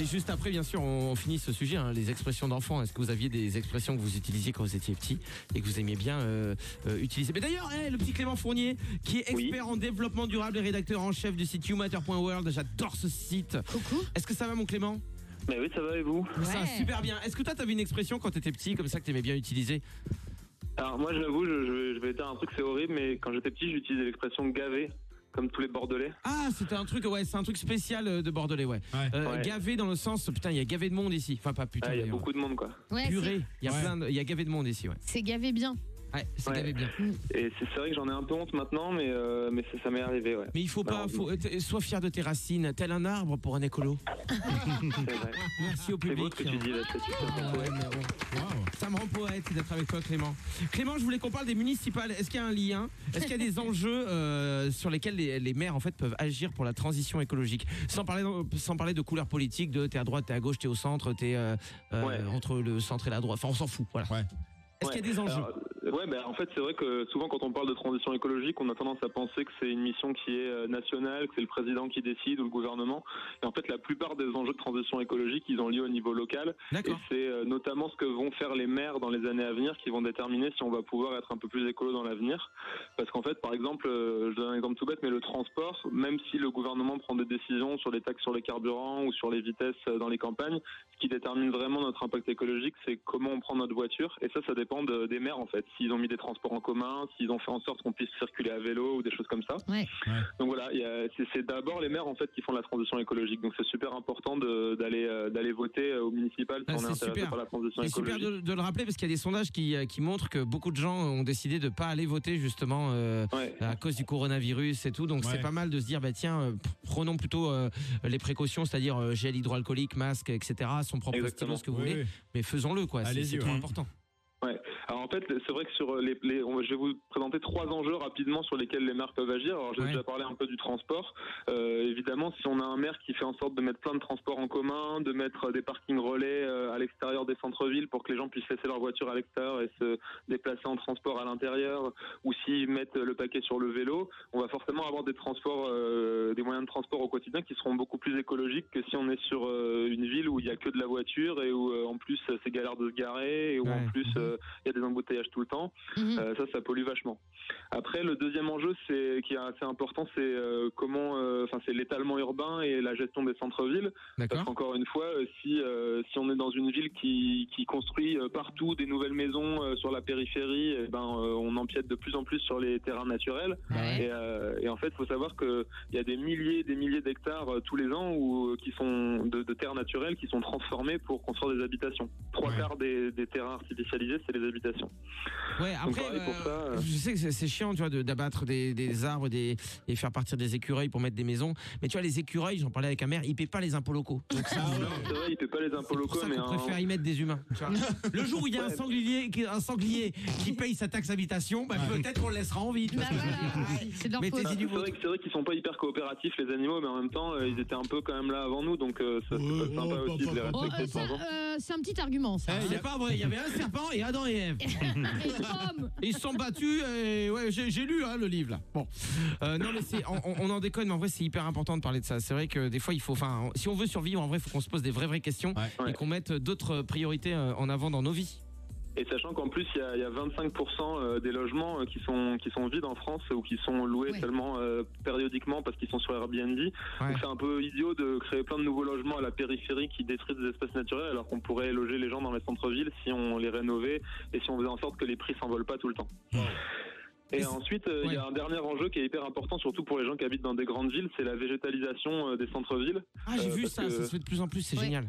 Et juste après, bien sûr, on finit ce sujet, hein, les expressions d'enfants. Est-ce que vous aviez des expressions que vous utilisiez quand vous étiez petit et que vous aimiez bien euh, euh, utiliser? Mais d'ailleurs, eh, le petit Clément Fournier, qui est Oui. expert en développement durable et rédacteur en chef du site youmatter.world, j'adore ce site. Coucou. Est-ce que ça va, mon Clément? Mais oui, ça va et vous? Ça va super bien. Est-ce que toi, t'avais une expression quand t'étais petit, comme ça, que t'aimais bien utiliser? Alors moi, j'avoue, je, je vais- je vais dire un truc, c'est horrible, mais quand j'étais petit, j'utilisais l'expression gavé, comme tous les Bordelais. Ah, c'était un truc, ouais, c'est un truc spécial euh, de Bordelais, ouais. Ouais. Euh, Ouais. Gavé dans le sens, putain, il y a gavé de monde ici. Enfin, pas putain. Ah, il y a beaucoup de monde, quoi. Ouais, Purée, il y a Ouais. plein de, il y a gavé de monde ici, ouais. c'est gavé bien. Ouais, c'est Ouais. bien. Et c'est vrai que j'en ai un peu honte maintenant, mais, euh, mais ça, ça m'est arrivé, ouais. Mais il faut pas, faut, t- sois fier de tes racines, tel un arbre pour un écolo. Vrai. Merci au C'est beau public. ce que tu dis, là, super. Ouais, mais bon. Waouh. Ça me rend poète d'être avec toi, Clément. Clément, je voulais qu'on parle des municipales. Est-ce qu'il y a un lien? Est-ce qu'il y a des enjeux euh, sur lesquels les, les maires en fait peuvent agir pour la transition écologique? Sans parler, sans parler de couleur politique, de t'es à droite, t'es à gauche, t'es au centre, t'es euh, euh, Ouais. entre le centre et la droite. Enfin, on s'en fout. Voilà. Est-ce qu'il y a des enjeux? Alors, euh, ouais, ben en fait, c'est vrai que souvent, quand on parle de transition écologique, on a tendance à penser que c'est une mission qui est euh, nationale, que c'est le président qui décide ou le gouvernement. Et en fait, la plupart des enjeux de transition écologique, ils ont lieu au niveau local. Et c'est euh, notamment ce que vont faire les maires dans les années à venir qui vont déterminer si on va pouvoir être un peu plus écolo dans l'avenir. Parce qu'en fait, par exemple, euh, je donne un exemple tout bête, mais le transport, même si le gouvernement prend des décisions sur les taxes sur les carburants ou sur les vitesses dans les campagnes, qui détermine vraiment notre impact écologique, c'est comment on prend notre voiture. Et ça, ça dépend de- des maires, en fait. S'ils ont mis des transports en commun, s'ils ont fait en sorte qu'on puisse circuler à vélo ou des choses comme ça. Ouais. Donc voilà, c'est d'abord les maires, en fait, qui font la transition écologique. Donc c'est super important d'aller euh, d'aller voter euh, au municipal si Ah, on est c'est intéressé super. par la transition C'est super écologique. de, de le rappeler parce qu'il y a des sondages qui, euh, qui montrent que beaucoup de gens ont décidé de pas aller voter justement euh, Ouais. à cause du coronavirus et tout. Donc Ouais. c'est pas mal de se dire bah tiens prenons plutôt euh, les précautions, c'est-à-dire euh, gel hydroalcoolique, masque, etc. Son propre Exactement. stylo, ce que vous Oui, voulez, oui. mais faisons-le quoi. C'est trop important. En fait, c'est vrai que sur les, les on va- je vais vous présenter trois enjeux rapidement sur lesquels les maires peuvent agir. Alors j'ai Ouais. déjà parlé un peu du transport. Euh, évidemment, si on a un maire qui fait en sorte de mettre plein de transports en commun, de mettre des parkings relais euh, à l'extérieur des centres-villes pour que les gens puissent laisser leur voiture à l'extérieur et se déplacer en transport à l'intérieur, ou s'ils mettent le paquet sur le vélo, on va forcément avoir des transports, euh, des moyens de transport au quotidien qui seront beaucoup plus écologiques que si on est sur euh, une ville où il y a que de la voiture et où euh, en plus c'est galère de se garer et où Ouais. en plus euh, il y a des embouteillages tout le temps. Mhm. Euh, ça, ça pollue vachement. Après, le deuxième enjeu, c'est qui est assez important, c'est euh, comment, euh, enfin, c'est l'étalement urbain et la gestion des centres-villes. Parce D'accord. qu'encore une fois, si euh, si on est dans une ville qui qui construit partout des nouvelles maisons euh, sur la périphérie, eh ben euh, on empiète de plus en plus sur les terrains naturels. Ouais. Et, euh, et en fait, il faut savoir que il y a des milliers, des milliers d'hectares euh, tous les ans où, qui sont de, de terres naturelles qui sont transformées pour construire des habitations. Trois quarts des, des terrains artificialisés, c'est les habitations. Ouais, après, pour euh, ça, euh. je sais que c'est- chiant, tu vois, de- d'abattre des, des arbres des, et faire partir des écureuils pour mettre des maisons. Mais tu vois, les écureuils, j'en parlais avec un maire, ils paient pas les impôts locaux. Donc ça, Ah ouais. C'est vrai, il paie pas les impôts pour locaux, ça mais un- préfère y mettre des humains. tu vois. Le jour où il y a un Ouais. sanglier, qui- un sanglier qui paye sa taxe habitation, bah, Ouais. peut-être qu'on le laissera en vie. Bah c'est c'est vrai que c'est vrai qu'ils sont pas hyper coopératifs les animaux, mais en même temps, euh, ils étaient un peu quand même là avant nous, donc euh, ça c'est Ouais, pas sympa oh, aussi de les Oh, respecter euh, c'est un petit argument, ça. Eh, C'est pas vrai, il y avait un serpent et Adam et Ève. Ils se sont battus et ouais, j'ai j'ai lu hein, le livre là. Bon, Euh, non mais c'est, on, en déconne, mais en vrai c'est hyper important de parler de ça. C'est vrai que des fois il faut, enfin, si on veut survivre, en vrai, il faut qu'on se pose des vraies vraies questions Ouais. et qu'on mette d'autres priorités euh, en avant dans nos vies. Et sachant qu'en plus, il y a, il y a 25% euh, des logements euh, qui sont qui sont vides en France ou qui sont loués Ouais. seulement euh, périodiquement parce qu'ils sont sur Airbnb. Ouais. Donc c'est un peu idiot de créer plein de nouveaux logements à la périphérie qui détruisent des espaces naturels alors qu'on pourrait loger les gens dans les centres-villes si on les rénovait et si on faisait en sorte que les prix s'envolent pas tout le temps. Et Et ensuite, il y a un dernier enjeu qui est hyper important, surtout pour les gens qui habitent dans des grandes villes, c'est la végétalisation des centres-villes. Ah j'ai Euh, vu ça, que- ça se fait de plus en plus, c'est Ouais. génial.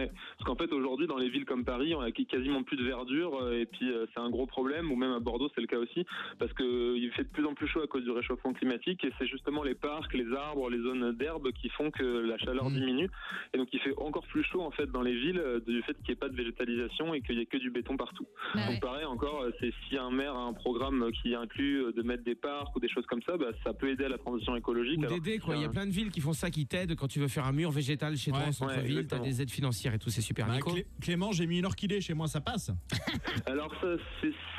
Parce qu'en fait, aujourd'hui, dans les villes comme Paris, on a quasiment plus de verdure, euh, et puis euh, c'est un gros problème, ou même à Bordeaux, c'est le cas aussi, parce que il fait de plus en plus chaud à cause du réchauffement climatique, et c'est justement les parcs, les arbres, les zones d'herbe qui font que la chaleur Mhm. diminue, et donc il fait encore plus chaud en fait dans les villes euh, du fait qu'il n'y ait pas de végétalisation et qu'il n'y ait que du béton partout. Bah ouais. Donc pareil encore, c'est si un maire a un programme qui inclut de mettre des parcs ou des choses comme ça, bah, ça peut aider à la transition écologique. Ou d'aider quoi. Il y a plein de villes qui font ça, qui t'aident quand tu veux faire un mur végétal chez toi Ouais, en centre-ville. ouais, T'as des aides financières et tout, c'est super. Bah, Clé- Clément, j'ai mis une orchidée chez moi, ça passe. Alors ça,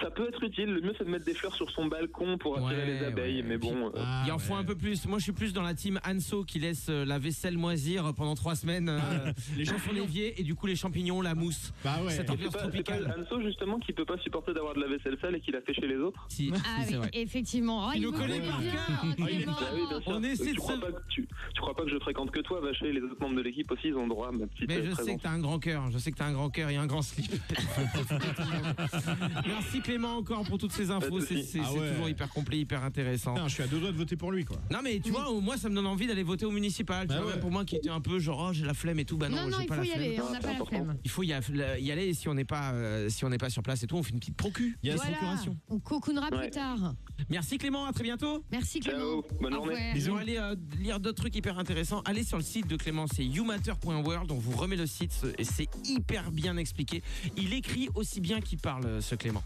ça peut être utile. Le mieux c'est de mettre des fleurs sur son balcon pour attirer Ouais, les abeilles. ouais. Mais bon, euh, Ah, Il en faut ouais. un peu plus. Moi, je suis plus dans la team Anso qui laisse euh, la vaisselle moisir pendant trois semaines. euh, Les dans son champignons. évier et du coup les champignons, la mousse. Bah ouais. Cette c'est ambiance c'est pas tropicale. Anso justement qui peut pas supporter d'avoir de la vaisselle sale et qui la fait chez les autres. Si, Ah oui, vrai. effectivement. Oh, Il nous me connaît par bien, cœur. Ah, il. On essaie tu de crois se- pas que tu, crois pas que je fréquente que toi, Vacher et les autres membres de l'équipe aussi, ils ont droit à ma petite Mais je sais présence. que t'as un grand cœur, je sais que t'as un grand cœur et un grand slip. Merci Clément encore pour toutes ces infos, c'est Ah ouais. toujours hyper complet, hyper intéressant. Je suis à deux doigts de voter pour lui, quoi. Non mais tu vois, moi ça me donne envie d'aller voter au municipal. Tu Bah vois, ouais. même pour moi qui était un peu genre oh, j'ai la flemme et tout, bah non, Non, non, j'ai il pas faut la y flemme. aller. On n'a c'est pas la important. flemme. Il faut y, y aller et si on n'est pas euh, si on n'est pas sur place et tout, on fait une petite procu. Yes. Voilà, procuration. on cocoonera Ouais. plus tard. Merci Clément, à très bientôt. Merci Clément. Ciao, bonne journée. Ils vont aller euh, lire d'autres trucs hyper intéressants. Allez sur le site de Clément, c'est youmatter.world. On vous remet le site et c'est hyper bien expliqué. Il écrit aussi bien qu'il parle, euh, ce Clément.